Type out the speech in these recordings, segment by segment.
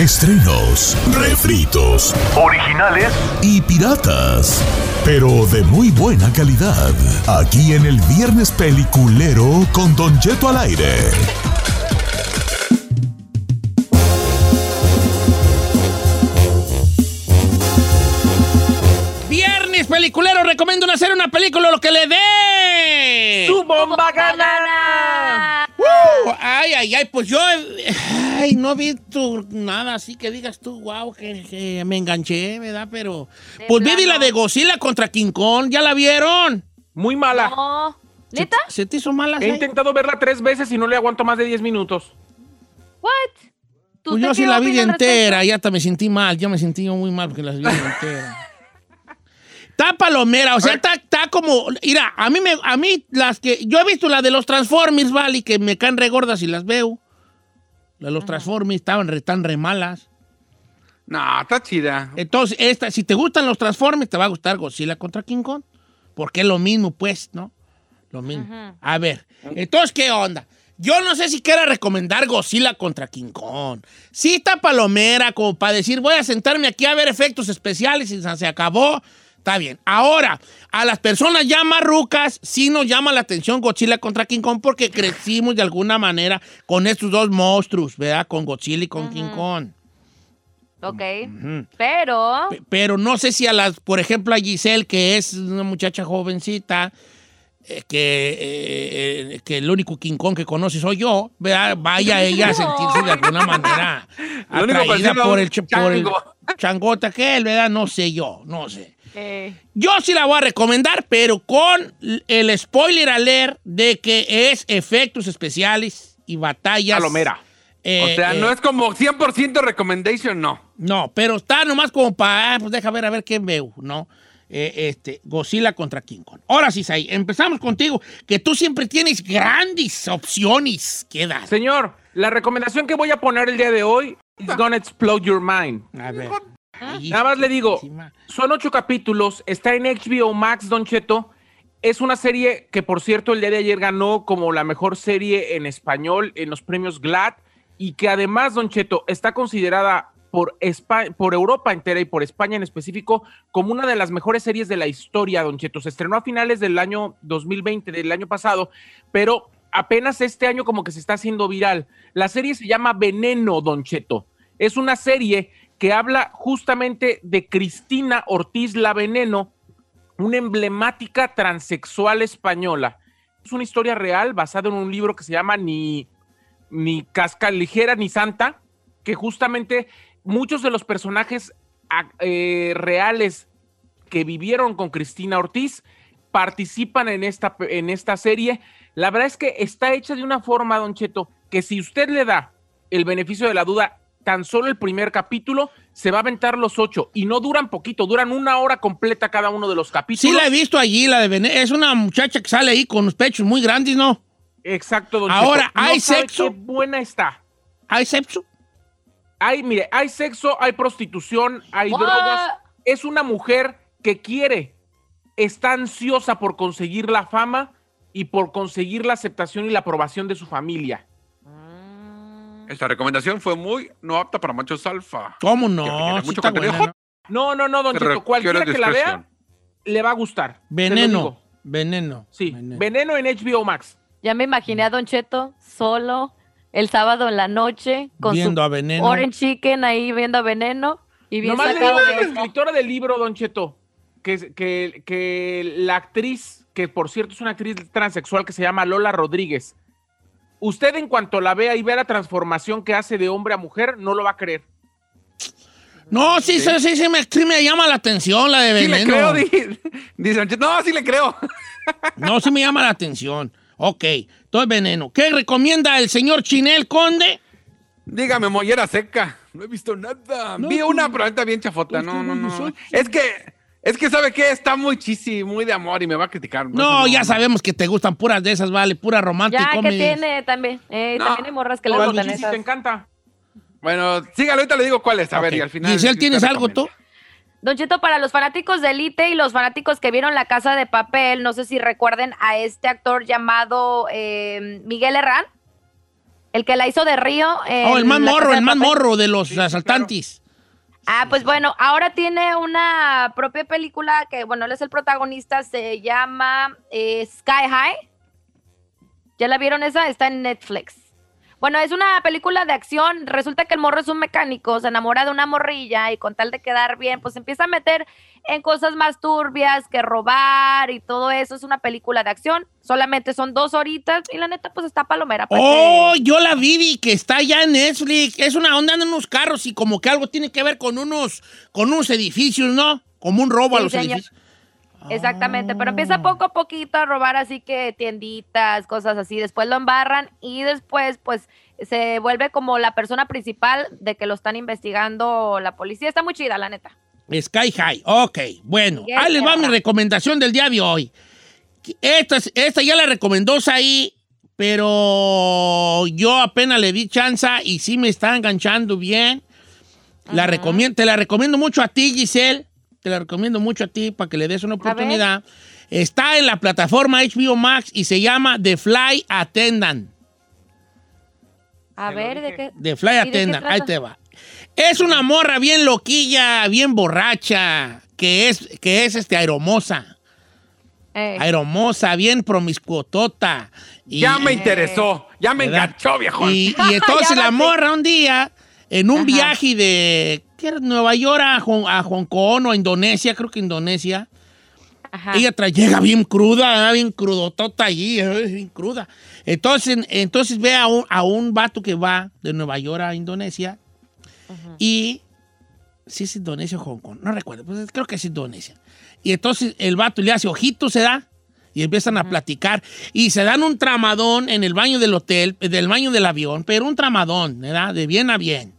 Estrenos, refritos, originales y piratas. Pero de muy buena calidad. Aquí en el Viernes Peliculero con Don Jeto al aire. Viernes peliculero, recomiendo hacer una película lo que le dé. ¡Tu bomba ganada! Ay, ay, ay, pues yo ay, no vi tu, nada así que digas tú, wow, que, que me enganché, ¿verdad? Pero, De pues vi plano. la de Godzilla contra King Kong, ¿ya la vieron? Muy mala. No. ¿Neta? ¿Se, se te hizo mala? He intentado verla tres veces y no le aguanto más de 10 minutos. ¿What? ¿Tú Pues yo sí la vi entera, ya hasta me sentí mal, ya me sentí yo muy mal porque las vi entera. Está palomera, o sea, está, está como, mira, a mí me, a mí las que, yo he visto la de los Transformers, vale, que me caen re gordas y las veo. La de los Transformers estaban re, tan re malas. No, está chida. Entonces, esta, si te gustan los Transformers, te va a gustar Godzilla contra King Kong. Porque es lo mismo, pues, ¿no? Lo mismo. A ver, entonces, ¿qué onda? Yo no sé si quiera recomendar Godzilla contra King Kong. Sí está palomera, como para decir, voy a sentarme aquí a ver efectos especiales y se acabó. Está bien. Ahora, a las personas ya marrucas, sí nos llama la atención Godzilla contra King Kong porque crecimos de alguna manera con estos dos monstruos, ¿verdad? Con Godzilla y con King Kong. Ok. Pero. Pe- Pero no sé si a las, por ejemplo, a Giselle, que es una muchacha jovencita, eh, que, eh, eh, que el único King Kong que conoce soy yo, ¿verdad? vaya ella a sentirse de alguna manera Lo único atraída por el, ch- por el chango. changota que él, ¿verdad? No sé yo, no sé. Eh, Yo sí la voy a recomendar, pero con el spoiler alert de que es efectos especiales y batallas. Palomera. eh, o sea, eh, no es como 100% recommendation, no. no, pero está nomás como para, ah, pues deja ver a ver qué veo, ¿no? Eh, este, Godzilla contra King Kong. Ahora sí, Sai, empezamos contigo, que tú siempre tienes grandes opciones que dar. Señor, la recomendación que voy a poner el día de hoy is gonna explode your mind. A ver. Nada más le digo, encima. son ocho capítulos, está en HBO Max, Don Cheto. Es una serie que, por cierto, el día de ayer ganó como la mejor serie en español en los premios GLAD y que además, Don Cheto, está considerada por, Espa- por Europa entera y por España en específico como una de las mejores series de la historia, Don Cheto. Se estrenó a finales del año 2020, del año pasado, pero apenas este año como que se está haciendo viral. La serie se llama Veneno, Don Cheto. Es una serie que habla justamente de Cristina Ortiz La Veneno, una emblemática transexual española. Es una historia real basada en un libro que se llama Ni, ni Casca Ligera ni Santa, que justamente muchos de los personajes eh, reales que vivieron con Cristina Ortiz participan en esta, en esta serie. La verdad es que está hecha de una forma, Don Cheto, que si usted le da el beneficio de la duda, tan solo el primer capítulo, se va a aventar los ocho. Y no duran poquito, duran una hora completa cada uno de los capítulos. Sí la he visto allí, la de Venezuela. Es una muchacha que sale ahí con los pechos muy grandes, ¿no? Exacto, Don Ahora. No ¿hay sexo? qué buena está. ¿Hay sexo? Hay, mire, hay sexo, hay prostitución, hay What? drogas. Es una mujer que quiere, está ansiosa por conseguir la fama y por conseguir la aceptación y la aprobación de su familia. Esta recomendación fue muy no apta para machos alfa. ¿Cómo no? Sí mucho buena, ¿no? No, no, no, Don Cheto, cualquiera que la vea le va a gustar. Veneno. Veneno. Sí, Veneno. Veneno en HBO Max. ya me imaginé a Don Cheto solo el sábado en la noche con Viendo su a Veneno. Orange Chicken ahí viendo a Veneno y bien Nomás le digo de a la escritora del libro, Don Cheto, que, que, que la actriz, que por cierto es una actriz transexual que se llama Lola Rodríguez, usted en cuanto la vea y vea la transformación que hace de hombre a mujer, no lo va a creer. No, sí, sí, sí, sí me, sí me llama la atención la de Sí le Veneno. creo, di- dice Cheto. No, sí le creo. No, sí me llama la atención. Ok, todo es veneno. ¿Qué recomienda el señor Chinel Conde? Dígame, mollera seca. No he visto nada. No, Vi pues, una, pero ahorita bien chafota. pues, No, no, no. Es que, es que, ¿sabe qué? Está muy chisi, muy de amor y me va a criticar. No, ya sabemos que te gustan puras de esas, vale, pura romántica. Ya, que tiene también. Eh, No. También hay morras que le gustan esas. te encanta. Bueno, sígalo, ahorita le digo cuál es. A ver, Ok. y al final. Giselle, ¿tienes algo tú? Don Cheto, para los fanáticos de Elite y los fanáticos que vieron La Casa de Papel, no sé si recuerden a este actor llamado eh, Miguel Herrán. El que la hizo de Río. oh, el más morro, el más morro de los asaltantes. Ah, pues bueno, ahora tiene una propia película que, bueno, él es el protagonista, se llama eh, Sky High. ¿Ya la vieron esa? Está en Netflix. Bueno, es una película de acción. Resulta que el morro es un mecánico, se enamora de una morrilla y con tal de quedar bien, pues empieza a meter en cosas más turbias que robar y todo eso. Es una película de acción. Solamente son dos horitas y la neta, pues está palomera. Oh, yo la vi, vi, que está ya en Netflix. Es una onda en unos carros y como que algo tiene que ver con unos, con unos edificios, ¿no? Como un robo a los señor. edificios. Exactamente, pero Ah. empieza poco a poquito a robar así que tienditas, cosas así, después lo embarran y después pues se vuelve como la persona principal de que lo están investigando la policía. Está muy chida, la neta. Sky High. Ok, bueno. Yes, Ahí les va mi recomendación del día de hoy. Esta, esta ya la recomendó ahí, pero yo apenas le di chance y sí me está enganchando bien. La recomiendo, te la recomiendo mucho a ti, Giselle. Te la recomiendo mucho a ti para que le des una oportunidad. Está en la plataforma HBO Max y se llama The Fly Attendant. A ver, ¿de qué? De Fly ¿Y de qué Attendant, ahí te va. Es una morra bien loquilla, bien borracha, que es, que es este, aeromosa. Eh, Aeromosa, bien promiscuotota. Y, Ya me interesó, ya me ¿verdad? enganchó, viejo. Y, y entonces la morra un día, en un Ajá. viaje de ¿qué era? Nueva York a Hong, a Hong Kong o a Indonesia, creo que Indonesia, ajá. ella llega bien cruda, ¿eh? bien crudotota allí, ¿eh? bien cruda. Entonces, entonces ve a un, a un vato que va de Nueva York a Indonesia y si es Indonesia o Hong Kong, no recuerdo, pues creo que es Indonesia. Y entonces el vato le hace ojitos, se da, y empiezan a platicar y se dan un tramadón en el baño del hotel, del baño del avión, pero un tramadón, ¿verdad? De bien a bien.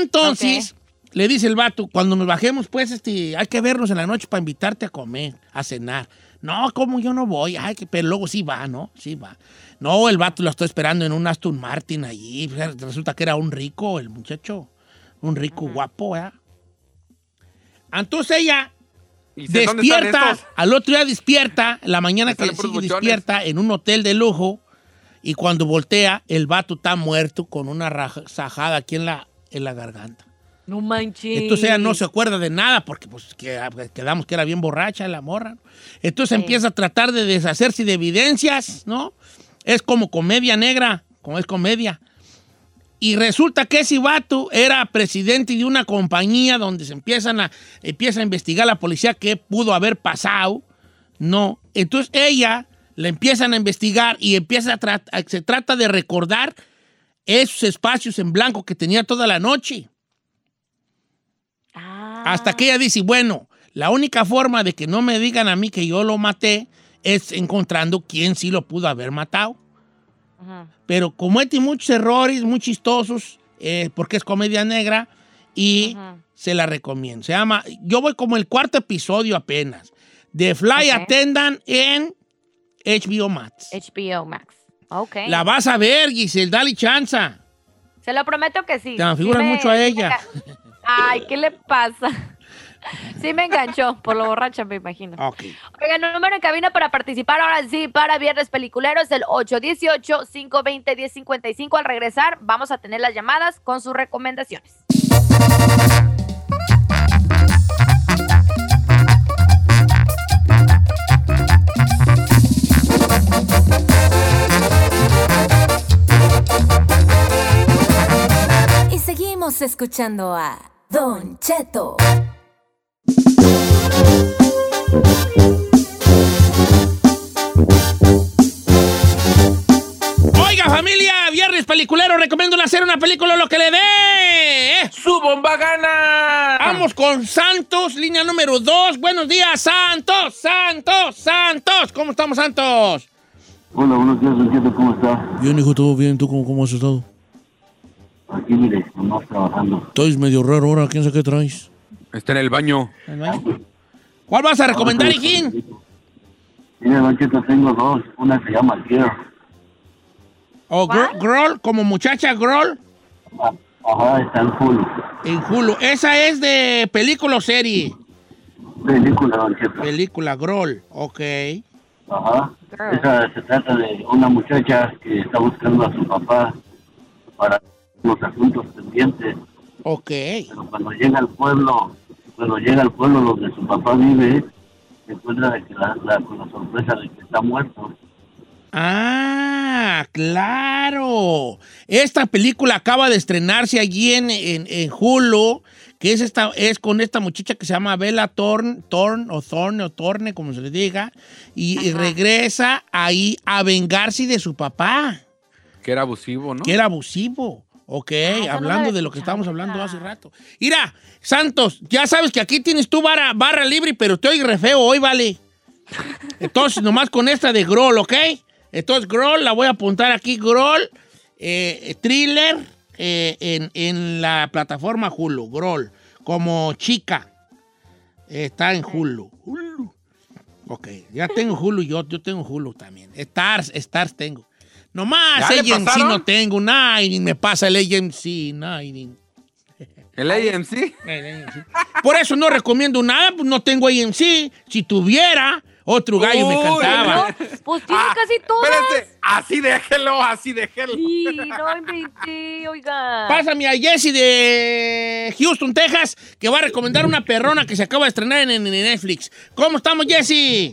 Entonces, le dice el vato, cuando nos bajemos, pues, este, hay que vernos en la noche para invitarte a comer, a cenar. No, como yo no voy, ay, que, pero luego sí va, ¿no? Sí va. No, el vato lo estoy esperando en un Aston Martin allí. Resulta que era un rico, el muchacho. Un rico guapo, ¿verdad? Entonces ella ¿Y sé dónde están despierta, al otro día despierta, la mañana que sigue despierta en un hotel de lujo y cuando voltea, el vato está muerto con una sajada aquí en la, en la garganta. No manches. Entonces ella no se acuerda de nada porque pues que- quedamos que era bien borracha la morra. Entonces empieza a tratar de deshacerse de evidencias, ¿no? Es como comedia negra, como es comedia. Y resulta que ese vato era presidente de una compañía donde se empiezan a, empieza a investigar la policía qué pudo haber pasado, ¿no? Entonces ella la empiezan a investigar y empieza a- se trata de recordar esos espacios en blanco que tenía toda la noche. Ah. Hasta que ella dice, bueno, la única forma de que no me digan a mí que yo lo maté es encontrando quién sí lo pudo haber matado. Ajá. Pero comete muchos errores muy chistosos, eh, porque es comedia negra, y Ajá. se la recomiendo. Se llama, yo voy como el cuarto episodio apenas, de Fly Ok. Attendant en HBO Max. HBO Max. Ok. La vas a ver, Giselle, dale chanza. Se lo prometo que sí. Te figuras Sí me- mucho a ella. Ay, ¿qué le pasa? Sí me enganchó, por lo borracha me imagino. Ok. Oigan, el número en cabina para participar ahora sí para Viernes Peliculero es el 818-520-1055. Al regresar vamos a tener las llamadas con sus recomendaciones. Seguimos escuchando a Don Cheto. Oiga, familia, Viernes Peliculero, recomiendo hacer una película lo que le dé. ¿eh? ¡Su bomba gana! Vamos con Santos, línea número 2. Buenos días, Santos, Santos, Santos. ¿Cómo estamos, Santos? Hola, buenos días, Don Cheto, ¿cómo está? Bien, hijo, todo bien. ¿Tú cómo, cómo has estado? Aquí, mire, nomás trabajando. Estoy medio raro ahora. ¿Quién sabe qué traes? Está en el baño. ¿Cuál vas a recomendar, hijín? Mire, Don Cheto, tengo dos. Una se llama Girl. ¿O Gr- Groll, como muchacha Groll? Ah, Ajá, está en full. En Hulu. Esa es de película o serie. Película, Don Cheto. Película, Groll. Ok. Ajá. Girl. Esa se trata de una muchacha que está buscando a su papá para los asuntos pendientes. Ok. Pero cuando llega al pueblo, cuando llega al pueblo donde su papá vive, se encuentra de que la, la- con la sorpresa de que está muerto. Ah, claro. Esta película acaba de estrenarse allí en, en, en Hulu, que es, esta, es con esta muchacha que se llama Bella Thorne, Thorne o Thorne o Thorne, como se le diga, y, y regresa ahí a vengarse de su papá, Que era abusivo, ¿no? que era abusivo. Ok, la hablando de lo que estábamos hablando hace rato. Mira, Santos, ya sabes que aquí tienes tu barra, barra libre, pero te oí re feo hoy, vale. Entonces, nomás con esta de Groll, ¿ok? Entonces, Groll, la voy a apuntar aquí, Groll, eh, thriller eh, en, en la plataforma Hulu, Groll, como chica. Eh, está en Hulu. Hulu. Ok, ya tengo Hulu, yo, yo tengo Hulu también. Stars, Stars tengo. Nomás ¿Ya le AMC no tengo, nadie me pasa el AMC, nadie. El AMC. Por eso no recomiendo nada, pues no tengo AMC. Si tuviera, otro gallo me cantaba. No, pues tiene Ah, casi todas. Espérate, así déjelo, así déjelo. Sí, no inventé, oiga. Pásame a Jesse de Houston, Texas, que va a recomendar una perrona que se acaba de estrenar en, en Netflix. ¿Cómo estamos, Jesse?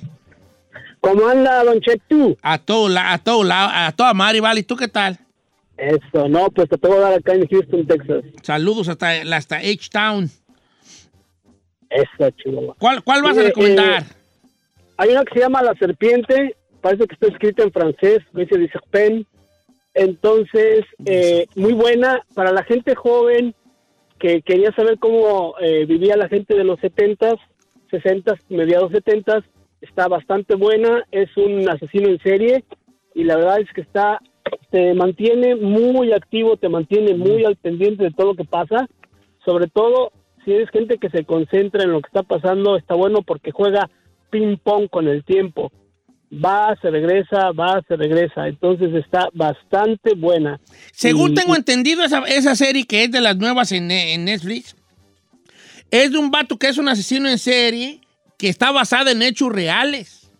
¿Cómo anda, Don Chetu? A todo la, a todo la, a toda madre, vale. ¿Y tú qué tal? Eso, no, pues te puedo dar acá en Houston, Texas. Saludos hasta, hasta H-Town. Eso, chihuahua. ¿Cuál, cuál vas a Eh, recomendar? Hay una que se llama La Serpiente, parece que está escrita en francés, dice de Serpent. Entonces, eh, muy buena para la gente joven que quería saber cómo eh, vivía la gente de los 70s, 60s, mediados 70s. Está bastante buena, es un asesino en serie y la verdad es que está te mantiene muy activo, te mantiene muy al pendiente de todo lo que pasa. Sobre todo, si eres gente que se concentra en lo que está pasando, está bueno porque juega ping pong con el tiempo. Va, se regresa, va, se regresa. Entonces está bastante buena. Según y- tengo entendido, esa, esa serie que es de las nuevas en, en Netflix, es de un vato que es un asesino en serie que está basada en hechos reales.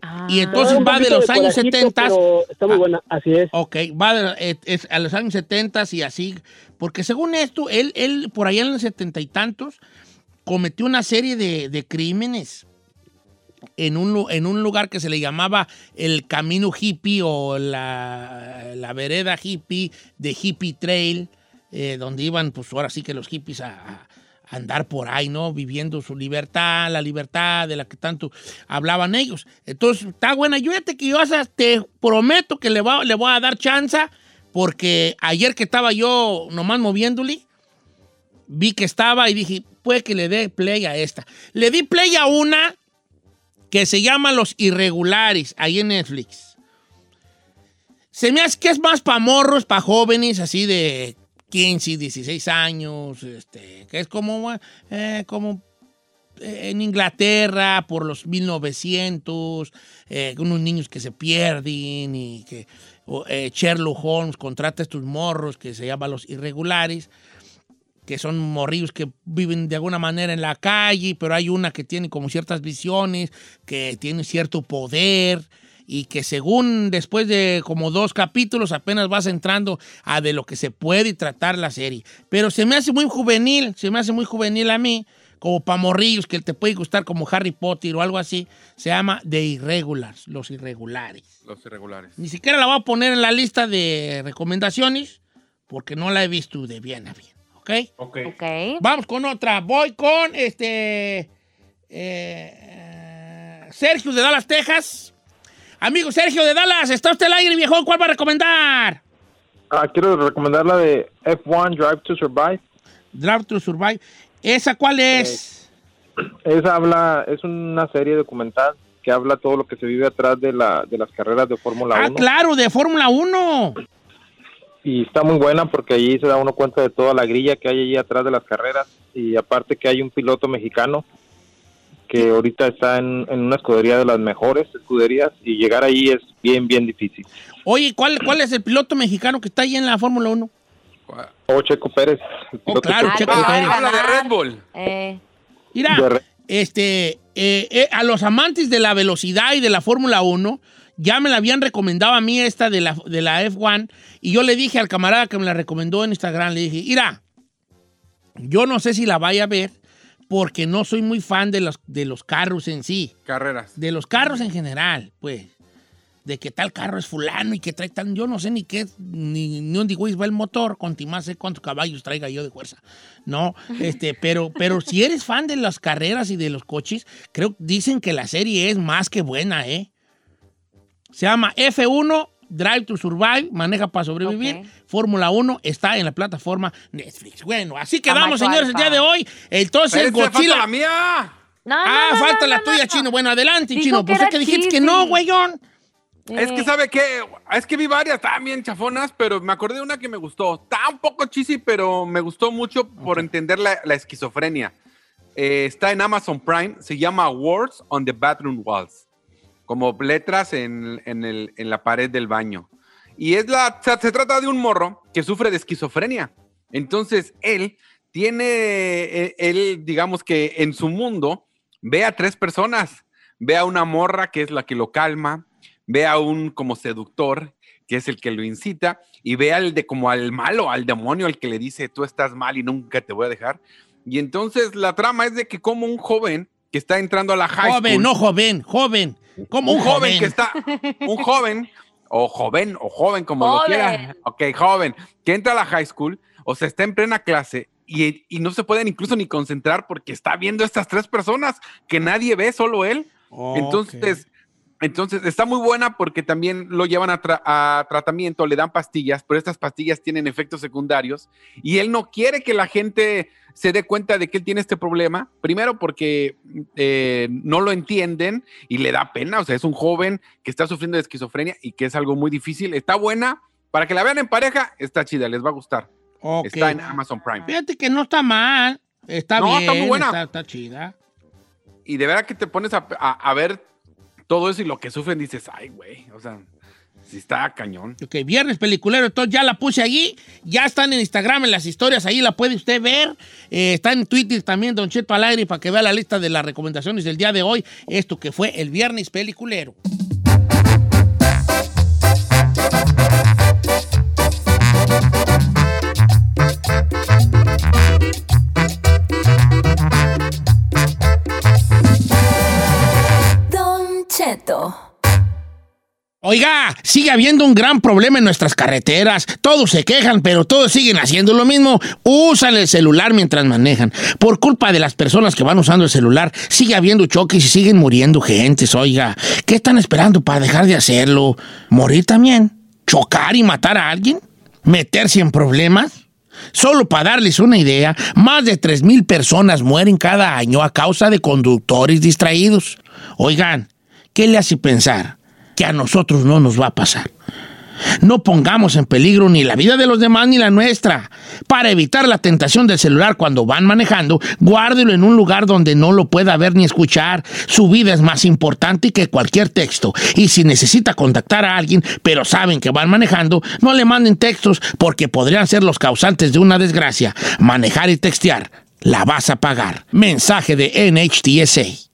Ah. Y entonces Un va de los años corajito, 70. pero Está muy Ah. buena, así es. Ok, va de- es a los años 70 y así. Porque según esto, él, él por allá en los setenta y tantos cometió una serie de, de crímenes en un, en un lugar que se le llamaba el Camino Hippie o la, la vereda hippie de Hippie Trail, eh, donde iban, pues ahora sí que los hippies a, a andar por ahí, ¿no? Viviendo su libertad, la libertad de la que tanto hablaban ellos. Entonces, está buena. Yo fíjate que yo te prometo que le voy a dar chance, porque ayer que estaba yo nomás moviéndole, vi que estaba y dije, puede que le dé play a esta. Le di play a una que se llama Los Irregulares, ahí en Netflix. Se me hace que es más para morros, para jóvenes, así de 15, 16 años, este, que es como, eh, como eh, en Inglaterra por los 1900, eh, unos niños que se pierden y que eh, Sherlock Holmes contrata estos morros que se llaman los irregulares, que son morrillos que viven de alguna manera en la calle, pero hay una que tiene como ciertas visiones, que tiene cierto poder y que según después de como dos capítulos apenas vas entrando a de lo que se puede tratar la serie. Pero se me hace muy juvenil, se me hace muy juvenil a mí, como para morrillos que te puede gustar como Harry Potter o algo así. Se llama The Irregulars, los irregulares. Los irregulares. Ni siquiera la voy a poner en la lista de recomendaciones porque no la he visto de bien a bien. ¿Ok? Ok. Ok. Vamos con otra. Voy con este. eh, eh, Sergio de Dallas, Texas. Amigo Sergio de Dallas, está usted al aire, viejo. ¿Cuál va a recomendar? Ah, quiero recomendar la de F1 Drive to Survive. Drive to Survive. ¿Esa cuál es? Esa habla, es una serie documental que habla todo lo que se vive atrás de, la, de las carreras de Fórmula ah, 1. claro, de Fórmula 1. Y está muy buena porque allí se da uno cuenta de toda la grilla que hay allí atrás de las carreras. Y aparte que hay un piloto mexicano que ahorita está en, en una escudería de las mejores escuderías y llegar ahí es bien, bien difícil. Oye, ¿cuál, ¿cuál es el piloto mexicano que está ahí en la Fórmula 1? O Checo Pérez. el Oh, piloto claro, Ah, Checo Pérez. Habla de Red Bull. Eh, Mira, re- este, eh, eh, a los amantes de la velocidad y de la Fórmula 1, ya me la habían recomendado a mí esta de la, de la F1 y yo le dije al camarada que me la recomendó en Instagram, le dije, mira, yo no sé si la vaya a ver porque no soy muy fan de los, de los carros en sí. Carreras. De los carros en general, pues. De que tal carro es fulano y que trae tan... Yo no sé ni qué, ni, ni dónde va el motor, con más sé cuántos caballos traiga yo de fuerza. No, este, pero, pero si eres fan de las carreras y de los coches, creo dicen que la serie es más que buena, ¿eh? Se llama F1 Drive to Survive, maneja para sobrevivir. Fórmula 1 está en la plataforma Netflix. Bueno, así quedamos, señores, el día de hoy. Entonces, Espérense, falta Godzilla. la mía! No, no, Ah, no, falta no, la tuya, no. Chino. Bueno, adelante, Dijo Chino. que Pues es que dijiste que no, güeyón. Es que Eh, sabe que es que vi varias también chafonas, pero me acordé de una que me gustó. Está un poco cheesy, pero me gustó mucho por entender la, la esquizofrenia. Eh, está en Amazon Prime, se llama Words on the Bathroom Walls, como letras en, en el- en la pared del baño. Y es la, se, se trata de un morro que sufre de esquizofrenia. Entonces él tiene, eh, él digamos que en su mundo ve a tres personas. Ve a una morra que es la que lo calma, ve a un como seductor, que es el que lo incita, y ve al de como al malo, al demonio, al que le dice, tú estás mal y nunca te voy a dejar. Y entonces la trama es de que como un joven que está entrando a la high Joven, school, no joven, joven. Como un joven que está, un joven, o joven, o joven, como lo Joven. quiera. Ok, joven, que entra a la high school, o sea, está en plena clase y, y no se pueden incluso ni concentrar porque está viendo estas tres personas que nadie ve, solo él. Entonces, entonces está muy buena porque también lo llevan a, tra- a tratamiento, le dan pastillas, pero estas pastillas tienen efectos secundarios y él no quiere que la gente se dé cuenta de que él tiene este problema. Primero porque eh, no lo entienden y le da pena, o sea, es un joven que está sufriendo de esquizofrenia y que es algo muy difícil. Está buena, para que la vean en pareja, está chida, les va a gustar. Está en Amazon Prime. Fíjate que no está mal. Está No, bien. está muy buena. Está, está chida. Y de verdad que te pones a, a- a ver todo eso y lo que sufren, dices, ay, güey, o sea, sí está cañón. Ok, viernes peliculero, entonces ya la puse allí, ya están en Instagram, en las historias, ahí la puede usted ver. Eh, está en Twitter también, Don Cheto al aire, para que vea la lista de las recomendaciones del día de hoy. Esto que fue el viernes peliculero. Sigue habiendo un gran problema en nuestras carreteras. Todos se quejan, pero todos siguen haciendo lo mismo. Usan el celular mientras manejan. Por culpa de las personas que van usando el celular, sigue habiendo choques y siguen muriendo gentes. Oiga, ¿qué están esperando para dejar de hacerlo? ¿Morir también? ¿Chocar y matar a alguien? ¿Meterse en problemas? Solo para darles una idea, más de 3.000 personas mueren cada año a causa de conductores distraídos. Oigan, ¿qué le hace pensar que a nosotros no nos va a pasar? No pongamos en peligro ni la vida de los demás ni la nuestra. Para evitar la tentación del celular cuando van manejando, guárdelo en un lugar donde no lo pueda ver ni escuchar. Su vida es más importante que cualquier texto. Y si necesita contactar a alguien, pero saben que van manejando, no le manden textos porque podrían ser los causantes de una desgracia. Manejar y textear, la vas a pagar. Mensaje de NHTSA.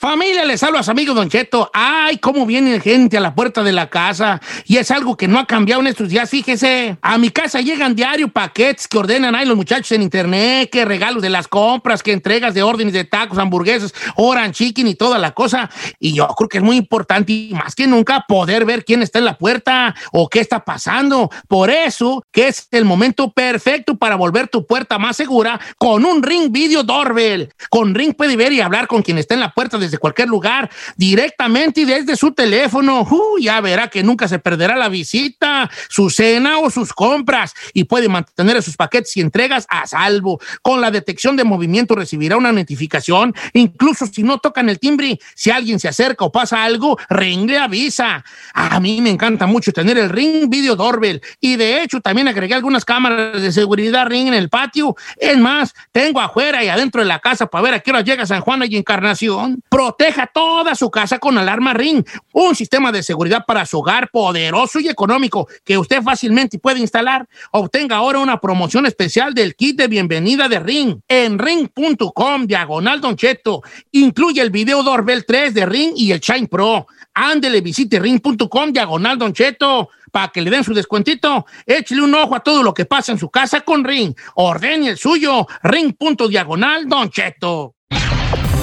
Familia, les hablo amigo Don Cheto. Ay, cómo viene gente a la puerta de la casa. Y es algo que no ha cambiado en estos días, fíjese. A mi casa llegan diario paquetes que ordenan ahí los muchachos en internet, que regalos de las compras, que entregas de órdenes de tacos, hamburguesas, oran chicken y toda la cosa. Y yo creo que es muy importante y más que nunca poder ver quién está en la puerta o qué está pasando. Por eso que es el momento perfecto para volver tu puerta más segura con un Ring Video Doorbell. Con Ring puede ver y hablar con quien está en la puerta desde cualquier lugar, directamente y desde su teléfono. Uh, ya verá que nunca se perderá la visita, su cena o sus compras y puede mantener sus paquetes y entregas a salvo. Con la detección de movimiento recibirá una notificación, incluso si no tocan el timbre, si alguien se acerca o pasa algo, Ring le avisa. A mí me encanta mucho tener el Ring Video Doorbell y de hecho también agregué algunas cámaras de seguridad Ring en el patio. Es más, tengo afuera y adentro de la casa para ver a qué hora llega San Juan y Encarnación. Proteja toda su casa con Alarma Ring, un sistema de seguridad para su hogar poderoso y económico que usted fácilmente puede instalar. Obtenga ahora una promoción especial del kit de bienvenida de Ring en ring.com diagonal Don Cheto. Incluye el video Doorbell 3 de Ring y el Shine Pro. Ándele, visite ring.com diagonal Don Cheto para que le den su descuentito. Échale un ojo a todo lo que pasa en su casa con Ring. Ordene el suyo. Ring.diagonal Don Cheto.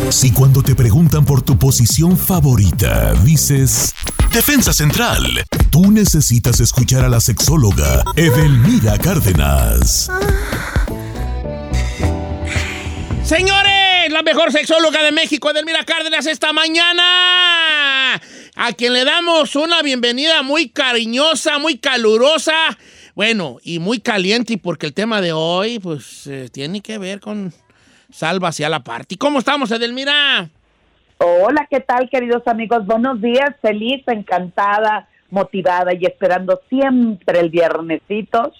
Si cuando te preguntan por tu posición favorita dices Defensa Central, tú necesitas escuchar a la sexóloga Edelmira Cárdenas. Señores, la mejor sexóloga de México, Edelmira Cárdenas, esta mañana. A quien le damos una bienvenida muy cariñosa, muy calurosa. Bueno, y muy caliente, porque el tema de hoy, pues, eh, tiene que ver con Salva hacia la party. ¿Cómo estamos, Edelmira? Hola, ¿qué tal, queridos amigos? Buenos días, feliz, encantada, motivada y esperando siempre el viernesito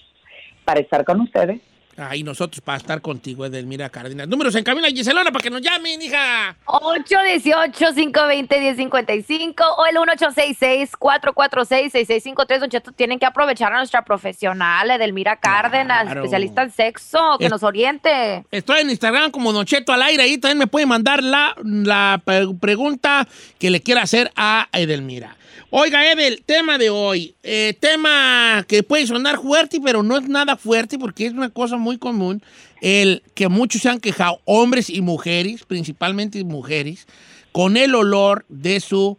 para estar con ustedes. Ahí nosotros para estar contigo, Edelmira Cárdenas. Números en camino, Giselona, para que nos llamen, hija. 818-520-1055 o el 1866-446-6653. Don Cheto, tienen que aprovechar a nuestra profesional, Edelmira Cárdenas, Claro. especialista en sexo, que Es- nos oriente. Estoy en Instagram como Don Cheto al aire. Ahí también me puede mandar la, la pre- pregunta que le quiera hacer a Edelmira. Oiga, Edel, tema de hoy. Eh, tema que puede sonar fuerte, pero no es nada fuerte porque es una cosa muy común. El que muchos se han quejado, hombres y mujeres, principalmente mujeres, con el olor de su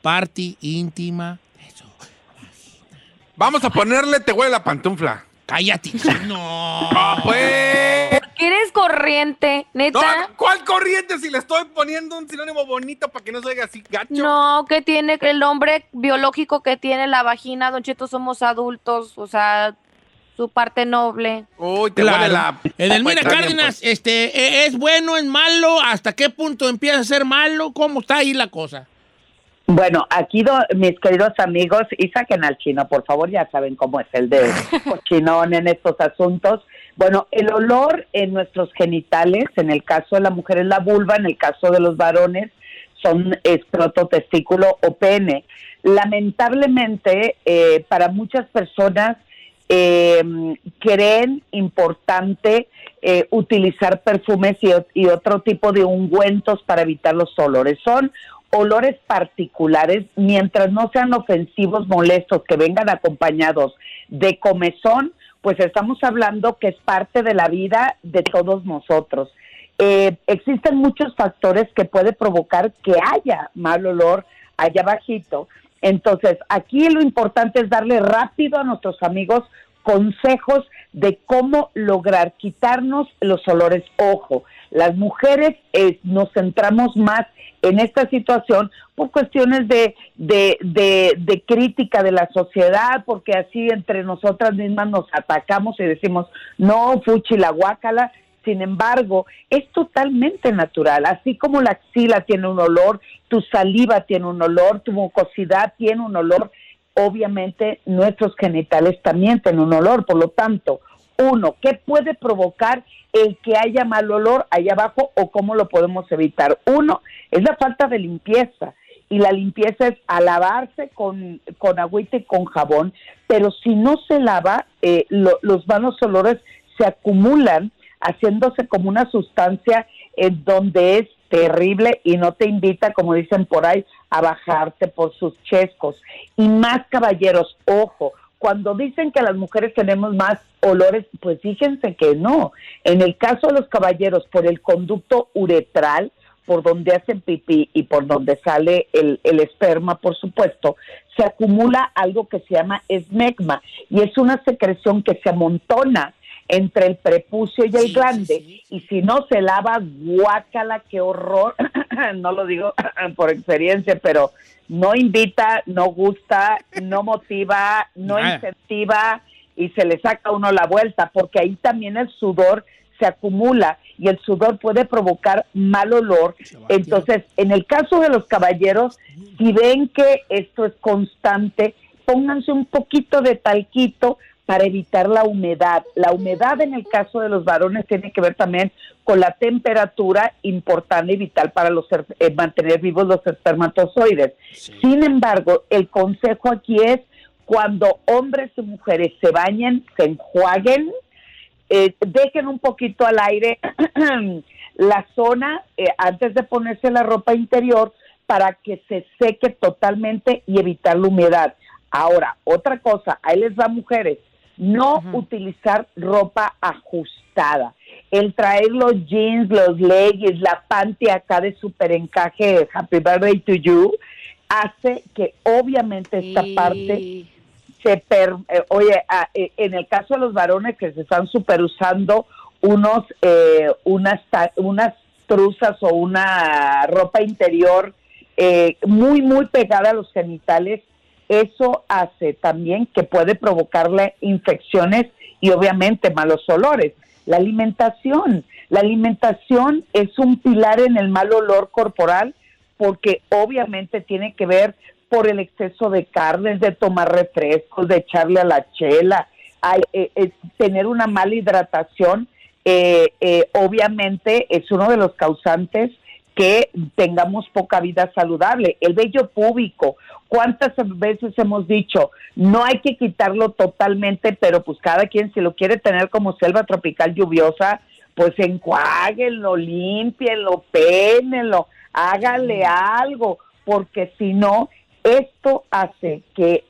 parte íntima. Vamos a ponerle te huele la pantufla. Cállate. No. pues. ¿Qué eres corriente, neta? No, ¿Cuál corriente si le estoy poniendo un sinónimo bonito para que no se oiga así gacho? No, que tiene que el hombre biológico que tiene la vagina, Don Cheto, somos adultos, o sea, su parte noble. Uy, te Claro. huele la. Edelmira Cárdenas, pues. este, ¿e- ¿es bueno, es malo? ¿Hasta qué punto empieza a ser malo? ¿Cómo está ahí la cosa? Bueno, aquí do- mis queridos amigos, y saquen al chino, por favor, ya saben cómo es el de cochinón en estos asuntos. Bueno, el olor en nuestros genitales, en el caso de la mujer es la vulva, en el caso de los varones son escroto, testículo o pene. Lamentablemente, eh, para muchas personas eh, creen importante eh, utilizar perfumes y, y otro tipo de ungüentos para evitar los olores. Son olores particulares, mientras no sean ofensivos, molestos, que vengan acompañados de comezón, pues estamos hablando que es parte de la vida de todos nosotros. Eh, existen muchos factores que puede provocar que haya mal olor allá bajito. Entonces, aquí lo importante es darle rápido a nuestros amigos consejos de cómo lograr quitarnos los olores. Ojo, las mujeres nos centramos más en esta situación por cuestiones de, de, de, de crítica de la sociedad, porque así entre nosotras mismas nos atacamos y decimos, no, fuchi la guácala. Sin embargo, es totalmente natural. Así como la axila tiene un olor, tu saliva tiene un olor, tu mucosidad tiene un olor, obviamente nuestros genitales también tienen un olor. Por lo tanto, uno, ¿qué puede provocar el que haya mal olor allá abajo o cómo lo podemos evitar? Uno, es la falta de limpieza. Y la limpieza es a lavarse con, con agüita y con jabón, pero si no se lava, eh, lo- los malos olores se acumulan haciéndose como una sustancia en donde es terrible y no te invita, como dicen por ahí, a bajarte por sus chescos. Y más caballeros, ojo, cuando dicen que las mujeres tenemos más olores, pues fíjense que no. En el caso de los caballeros, por el conducto uretral, por donde hacen pipí y por donde sale el, el esperma, por supuesto, se acumula algo que se llama esmegma y es una secreción que se amontona entre el prepucio y el glande y si no se lava, guácala, qué horror, no lo digo por experiencia, pero no invita, no gusta, no motiva, no Nada. incentiva y se le saca a uno la vuelta, porque ahí también el sudor se acumula y el sudor puede provocar mal olor. Entonces, en el caso de los caballeros, si ven que esto es constante, pónganse un poquito de talquito para evitar la humedad. La humedad en el caso de los varones tiene que ver también con la temperatura importante y vital para los eh, mantener vivos los espermatozoides. Sin embargo, el consejo aquí es cuando hombres y mujeres se bañen, se enjuaguen, eh, dejen un poquito al aire la zona eh, antes de ponerse la ropa interior para que se seque totalmente y evitar la humedad. Ahora, otra cosa, ahí les va mujeres, no utilizar ropa ajustada. El traer los jeans, los leggings, la panty acá de super encaje, Happy Birthday to You, hace que obviamente esta parte se per, eh, oye, eh, en el caso de los varones que se están super usando unos, eh, unas, unas truzas o una ropa interior muy, muy pegada a los genitales, eso hace también que puede provocarle infecciones y obviamente malos olores. La alimentación, la alimentación es un pilar en el mal olor corporal porque obviamente tiene que ver por el exceso de carnes, de tomar refrescos, de echarle a la chela, hay, eh, eh, tener una mala hidratación, eh, obviamente es uno de los causantes que tengamos poca vida saludable. El vello púbico, ¿cuántas veces hemos dicho? No hay que quitarlo totalmente, pero pues cada quien si lo quiere tener como selva tropical lluviosa, pues enjuáguenlo, limpienlo, pénenlo, háganle algo, porque si no, esto hace que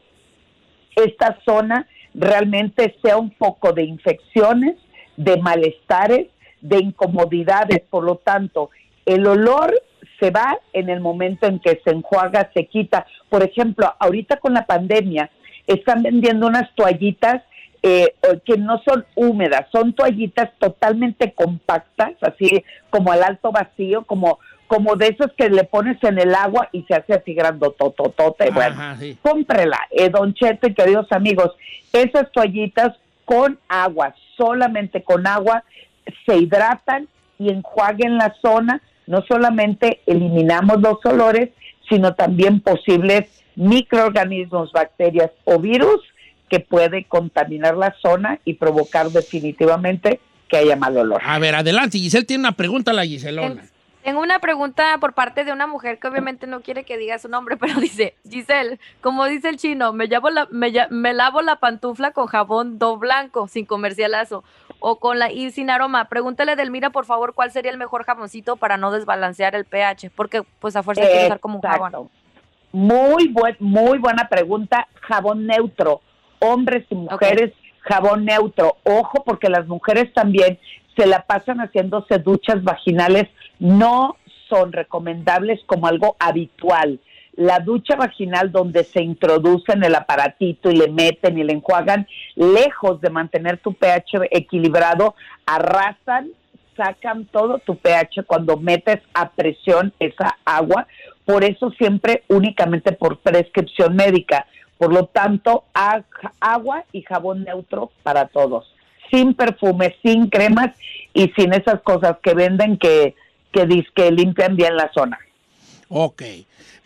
esta zona realmente sea un foco de infecciones, de malestares, de incomodidades. Por lo tanto, el olor se va en el momento en que se enjuaga, se quita. Por ejemplo, ahorita con la pandemia están vendiendo unas toallitas eh, que no son húmedas, son toallitas totalmente compactas, así como al alto vacío, como como de esos que le pones en el agua y se hace así grandotototote. Bueno, cómprela, eh, Don Cheto y queridos amigos. Esas toallitas con agua, solamente con agua, se hidratan y enjuaguen la zona. No solamente eliminamos los olores, sino también posibles microorganismos, bacterias o virus que puede contaminar la zona y provocar definitivamente que haya mal olor. A ver, adelante, Giselle tiene una pregunta a la Giselona. Tengo una pregunta por parte de una mujer que obviamente no quiere que diga su nombre, pero dice, Giselle, como dice el chino, me, la, me, lavo la pantufla con jabón do blanco, sin comercialazo, o con la y sin aroma. Pregúntale, Delmira, por favor, cuál sería el mejor jaboncito para no desbalancear el pH, porque pues a fuerza hay que usar como un jabón. Muy, buen, muy buena pregunta. Jabón neutro. Hombres y mujeres, jabón neutro. Ojo, porque las mujeres también se la pasan haciéndose duchas vaginales no son recomendables como algo habitual. La ducha vaginal donde se introducen el aparatito y le meten y le enjuagan, lejos de mantener tu pH equilibrado, arrasan, sacan todo tu pH cuando metes a presión esa agua. Por eso siempre únicamente por prescripción médica. Por lo tanto, agua y jabón neutro para todos. Sin perfume, sin cremas y sin esas cosas que venden que que, que limpian bien la zona. Ok.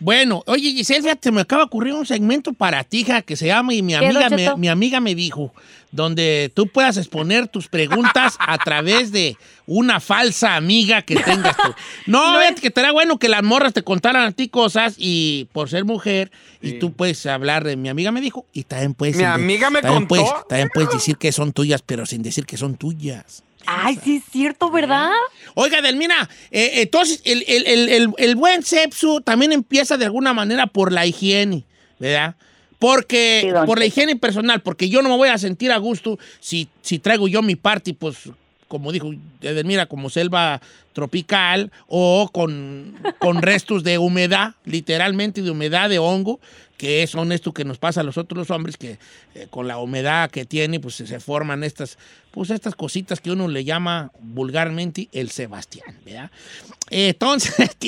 Bueno, oye Giselle, fíjate, me acaba de ocurrir un segmento para ti, hija, que se llama y mi amiga, me, mi amiga me dijo, donde tú puedas exponer tus preguntas a través de una falsa amiga que tengas tú. No, es que estaría bueno que las morras te contaran a ti cosas y por ser mujer, y tú puedes hablar de mi amiga me dijo, y también puedes... Mi amiga me contó. también puedes decir que son tuyas, pero sin decir que son tuyas. Ay, sí es cierto, ¿verdad? Oiga, Delmina, eh, entonces el, buen sepsu también empieza de alguna manera por la higiene, ¿verdad? Porque, por la higiene personal, porque yo no me voy a sentir a gusto si, si traigo yo mi party, pues, como dijo Delmira, como selva tropical o con, con restos de humedad, literalmente de humedad, de hongo, que son esto que nos pasa a los otros hombres, que eh, con la humedad que tiene, pues se forman estas, pues estas cositas que uno le llama vulgarmente el Sebastián, ¿verdad? Entonces,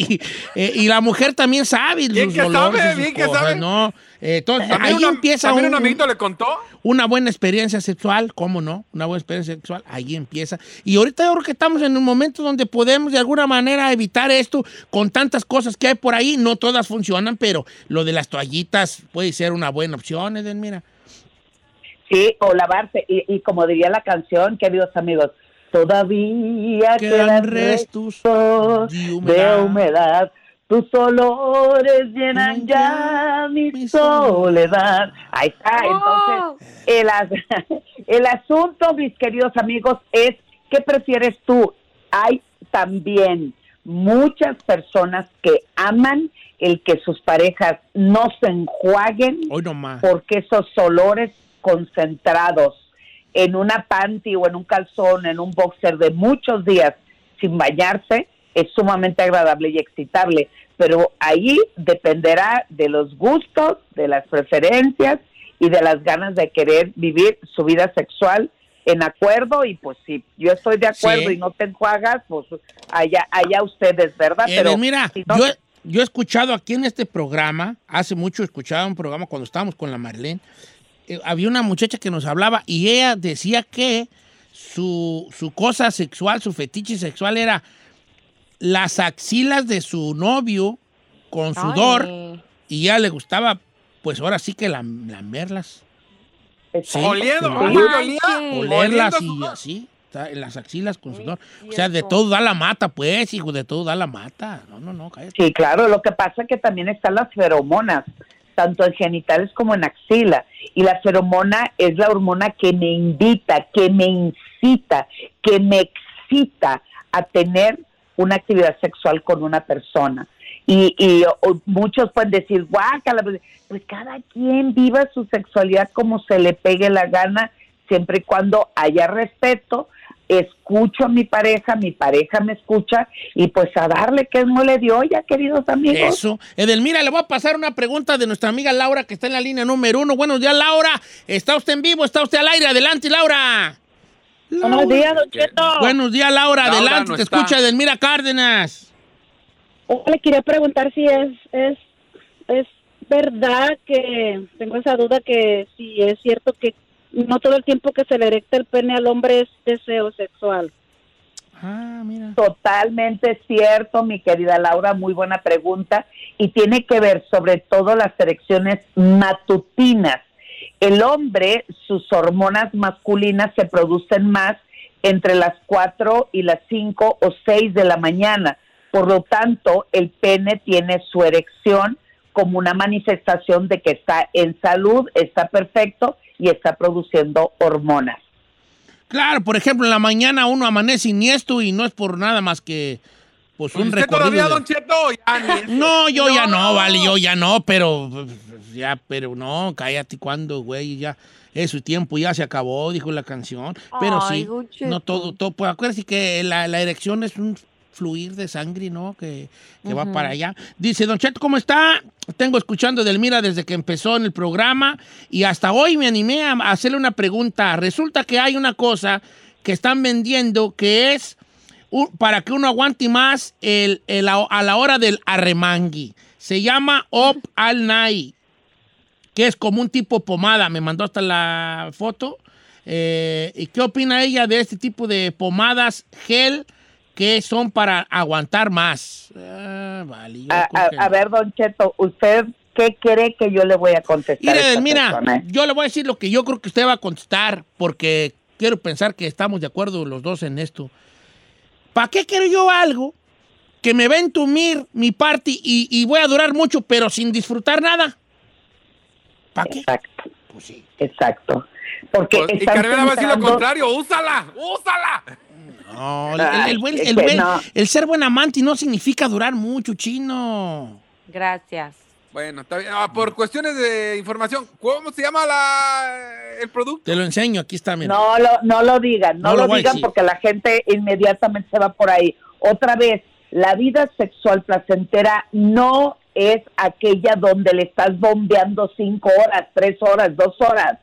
eh, y, la mujer también sabe. Bien que sabe, bien que sabe. ¿no? Entonces, ahí empieza un, un amiguito le contó? Una buena experiencia sexual, ¿cómo no? Una buena experiencia sexual, ahí empieza. Y ahorita yo creo que estamos en un momento donde podemos de alguna manera evitar esto con tantas cosas que hay por ahí. No todas funcionan, pero lo de las toallitas puede ser una buena opción, Eden, mira. Sí, o lavarse. Y, y como diría la canción, queridos amigos, todavía Quedan quedan restos de de humedad. humedad. Tus olores llenan ya mi soledad. Ahí está. Entonces, el, as- el asunto, mis queridos amigos, es ¿qué prefieres tú? Hay también muchas personas que aman el que sus parejas no se enjuaguen Hoy porque esos olores concentrados en una panty o en un calzón, en un boxer de muchos días sin bañarse, es sumamente agradable y excitable. Pero ahí dependerá de los gustos, de las preferencias y de las ganas de querer vivir su vida sexual en acuerdo y pues si yo estoy de acuerdo Sí. y no te enjuagas, pues allá, allá ustedes, ¿verdad? Eh, mira, si no yo, he escuchado aquí en este programa, hace mucho escuchaba un programa cuando estábamos con la Marlene, eh, había una muchacha que nos hablaba y ella decía que su, su cosa sexual, su fetiche sexual era las axilas de su novio con sudor Ay. y ya le gustaba, pues ahora sí que lam- lamerlas. Sí, Oliendo, sí, ay, olía. olerlas oliendo y así, en las axilas con sudor. O sea, de todo da la mata, pues, hijo, de todo da la mata. No, no, no, cállate. Sí, claro, lo que pasa es que también están las feromonas, tanto en genitales como en axila. Y la feromona es la hormona que me invita, que me incita, que me excita a tener una actividad sexual con una persona. Y, y o- muchos pueden decir, guácala, pues, pues cada quien viva su sexualidad como se le pegue la gana, siempre y cuando haya respeto, escucho a mi pareja, mi pareja me escucha y pues a darle que es mole de olla, queridos amigos. Eso. Edelmira, le voy a pasar una pregunta de nuestra amiga Laura, que está en la línea número uno. Buenos días, Laura. ¿Está usted en vivo? ¿Está usted al aire? Adelante, Laura. Buenos días, Don Cheto. Buenos días, Laura. Laura Adelante, no te está. escucha Edelmira Cárdenas. Le quería preguntar si es, es, es verdad que tengo esa duda que si es cierto que no todo el tiempo que se le erecta el pene al hombre es deseo sexual. Ah, mira. Totalmente cierto, mi querida Laura, muy buena pregunta. Y tiene que ver sobre todo las erecciones matutinas. El hombre, sus hormonas masculinas se producen más entre las 4 y las 5 o 6 de la mañana. Por lo tanto, el pene tiene su erección como una manifestación de que está en salud, está perfecto y está produciendo hormonas. Claro, por ejemplo, en la mañana uno amanece iniesto y no es por nada más que pues un ¿Usted recorrido. todavía, de- Don Cheto? Ya. No, yo ya no, vale, yo ya no, pero pues, ya, pero no, cállate cuando, güey, ya es su tiempo ya se acabó, dijo la canción. Pero Ay, sí, no todo, todo, pues acuérdate que la, la erección es un fluir de sangre, ¿no? Que, que va para allá. Dice, Don Cheto, ¿cómo está? Tengo escuchando Delmira desde que empezó en el programa y hasta hoy me animé a hacerle una pregunta. Resulta que hay una cosa que están vendiendo que es para que uno aguante más el, el a, a la hora del arremangui. Se llama Up All Night, que es como un tipo pomada. Me mandó hasta la foto. Eh, ¿Y qué opina ella de este tipo de pomadas gel que son para aguantar más? Ah, vale, yo A, a- ver, Don Cheto, ¿usted qué cree que yo le voy a contestar? Mire, a esta mira, persona, yo le voy a decir lo que yo creo que usted va a contestar, porque quiero pensar que estamos de acuerdo los dos en esto. ¿Para qué quiero yo algo que me va a entumir mi party y, y voy a durar mucho, pero sin disfrutar nada? ¿Para qué? Exacto. Pues sí. Exacto. Porque Pues, y Carmela va a decir lo contrario, úsala, úsala. No, el, el- el buen- el que buen- no. el ser buen amante no significa durar mucho, chino. Gracias. Bueno, está bien. Ah, por cuestiones de información, ¿cómo se llama la, el producto? Te lo enseño, aquí está, mira. No lo, no lo digan, no, No lo digan porque la gente inmediatamente se va por ahí. Otra vez, la vida sexual placentera no es aquella donde le estás bombeando cinco horas, tres horas, dos horas.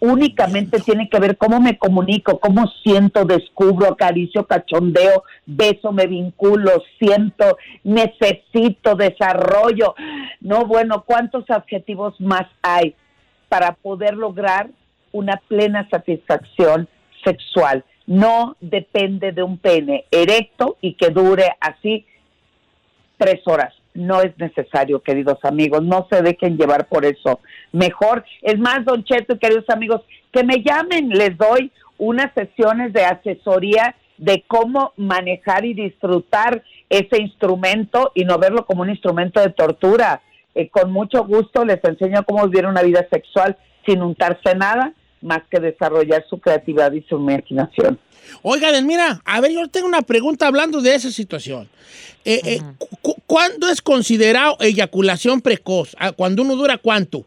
Únicamente tiene que ver cómo me comunico, cómo siento, descubro, acaricio, cachondeo, beso, me vinculo, siento, necesito desarrollo. No, bueno, ¿cuántos adjetivos más hay para poder lograr una plena satisfacción sexual? No depende de un pene erecto y que dure así tres horas. No es necesario, queridos amigos. No se dejen llevar por eso. Mejor, es más, Don Cheto y queridos amigos, que me llamen, les doy unas sesiones de asesoría de cómo manejar y disfrutar ese instrumento y no verlo como un instrumento de tortura. Eh, con mucho gusto les enseño cómo vivir una vida sexual sin untarse nada, más que desarrollar su creatividad y su imaginación. Oiga, mira, a ver, yo tengo una pregunta hablando de esa situación. Eh, eh, ¿Cuándo es considerado eyaculación precoz? Ah, ¿Cuando uno dura cuánto?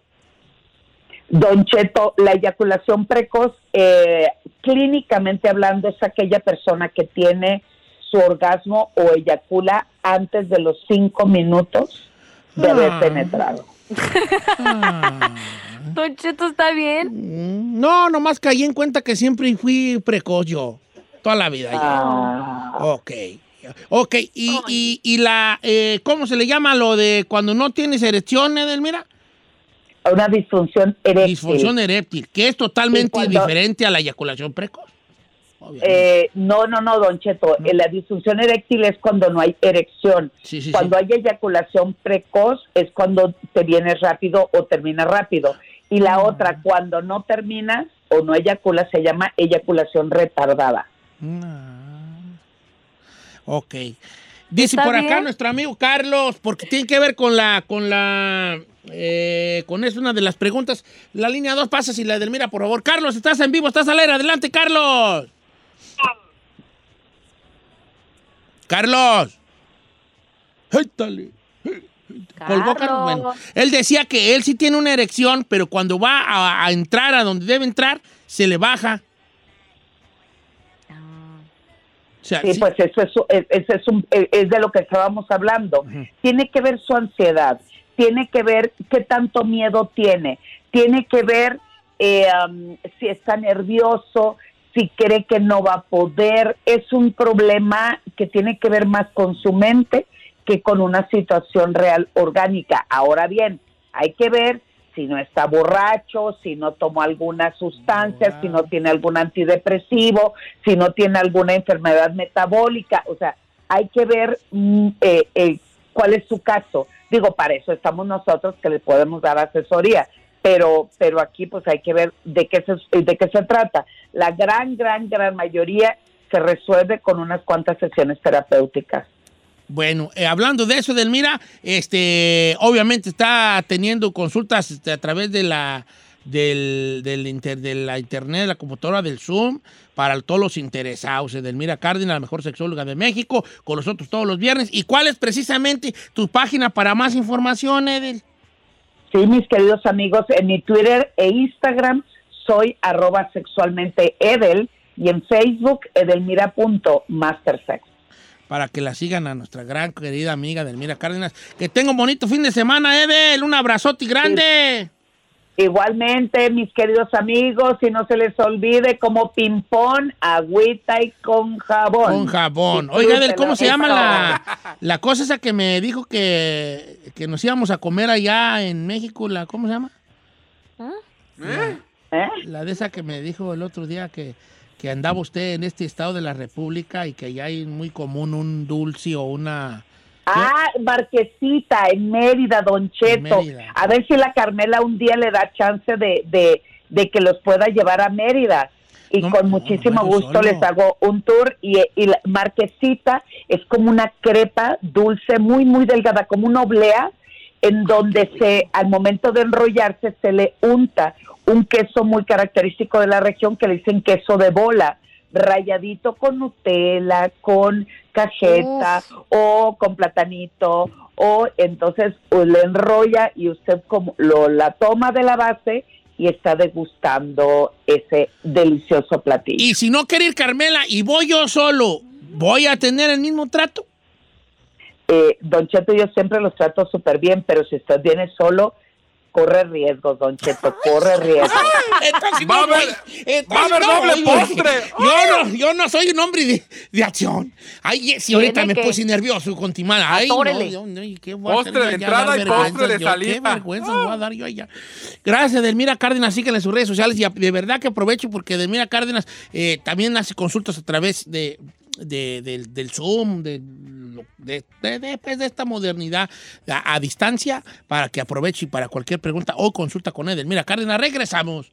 Don Cheto, la eyaculación precoz, eh, clínicamente hablando, es aquella persona que tiene su orgasmo o eyacula antes de los cinco minutos de haber Ah. penetrado. Don Cheto, ¿está bien? Mm, No, nomás caí en cuenta que siempre fui precoz yo. Toda la vida. yo. Ah. Ok. Ok, y, y, y la, eh, ¿cómo se le llama lo de cuando no tienes erección, Edelmira? Una disfunción eréctil. Disfunción eréctil, que es totalmente cuando- diferente a la eyaculación precoz. Eh, no, no, no, Don Cheto. Eh, La disfunción eréctil es cuando no hay erección. Sí, sí, cuando hay eyaculación precoz es cuando te viene rápido o termina rápido. Y la Ah. otra, cuando no terminas o no eyaculas, se llama eyaculación retardada. Ok. Dice ¿Está por acá bien? nuestro amigo Carlos, porque tiene que ver con la, con la, eh, con es una de las preguntas. La línea 2 pasa si la Edelmira, por favor. Carlos, estás en vivo, estás al aire. Adelante, Carlos. Carlos. Étale. Colgó Carlos. Bueno, él decía que él sí tiene una erección, pero cuando va a, a entrar a donde debe entrar, se le baja. Sea, Sí, sí- pues eso es, es, eso es, un- es de lo que estábamos hablando. Tiene que ver su ansiedad, tiene que ver qué tanto miedo tiene, tiene que ver eh, um, si está nervioso, si cree que no va a poder. Es un problema que tiene que ver más con su mente que con una situación real orgánica. Ahora bien, hay que ver si no está borracho, si no tomó alguna sustancia, si no tiene algún antidepresivo, si no tiene alguna enfermedad metabólica. O sea, hay que ver mm, eh, eh, cuál es su caso. Digo, para eso estamos nosotros que le podemos dar asesoría. Pero, pero aquí pues hay que ver de qué se, de qué se trata. La gran, gran, gran mayoría se resuelve con unas cuantas sesiones terapéuticas. Bueno, eh, hablando de eso, Delmira, este, obviamente está teniendo consultas este, a través de la, del, del de la internet, de la computadora del Zoom, para todos los interesados. Edelmira Cárdenas, la mejor sexóloga de México, con nosotros todos los viernes. ¿Y cuál es precisamente tu página para más información, Edel? Sí, mis queridos amigos, en mi Twitter e Instagram soy arroba sexualmente Edel y en Facebook edelmira.mastersex. Para que la sigan a nuestra gran querida amiga Edelmira Cárdenas. Que tenga un bonito fin de semana, Edel. Un abrazote grande. Igualmente, mis queridos amigos, y no se les olvide como ping-pong, agüita y con jabón. Con jabón. Oiga, Edel, ¿cómo se llama la, la cosa esa que me dijo que, que nos íbamos a comer allá en México? La, ¿Cómo se llama? ¿Eh? La de esa que me dijo el otro día que, que andaba usted en este estado de la República y que ya hay muy común un dulce o una... Ah, Marquesita, en Mérida, Don Cheto. Mérida. A ver si la Carmela un día le da chance de, de, de que los pueda llevar a Mérida. Y con muchísimo no, gusto les hago un tour. Y, y la Marquesita es como una crepa dulce, muy, muy delgada, como una oblea, en donde se, al momento de enrollarse se le unta un queso muy característico de la región que le dicen queso de bola, rayadito con Nutella, con cajeta o con platanito o entonces pues, le enrolla y usted como lo la toma de la base y está degustando ese delicioso platillo. Y si no quiere ir Carmela y voy yo solo, ¿voy a tener el mismo trato? Eh, don Cheto, yo siempre los trato súper bien, pero si usted viene solo, corre riesgos, Don Cheto, corre riesgos. Entonces Va a no haber- voy. Entonces va a haber no doble postre. Yo no, yo no soy un hombre de, de acción. Ay, si ahorita me que- puse nervioso con Timana. Ay, no, mío, ¿qué voy a Postre hacer? de entrada y postre de yo, salida. Qué vergüenza voy a dar yo allá. Gracias, Delmira Cárdenas. Síguenla en sus redes sociales y de verdad que aprovecho porque Delmira Cárdenas eh, también hace consultas a través de, de- del, del Zoom, de, de, pues, de esta modernidad a, distancia para que aproveche para cualquier pregunta o consulta con Edelmira Cárdenas. Regresamos.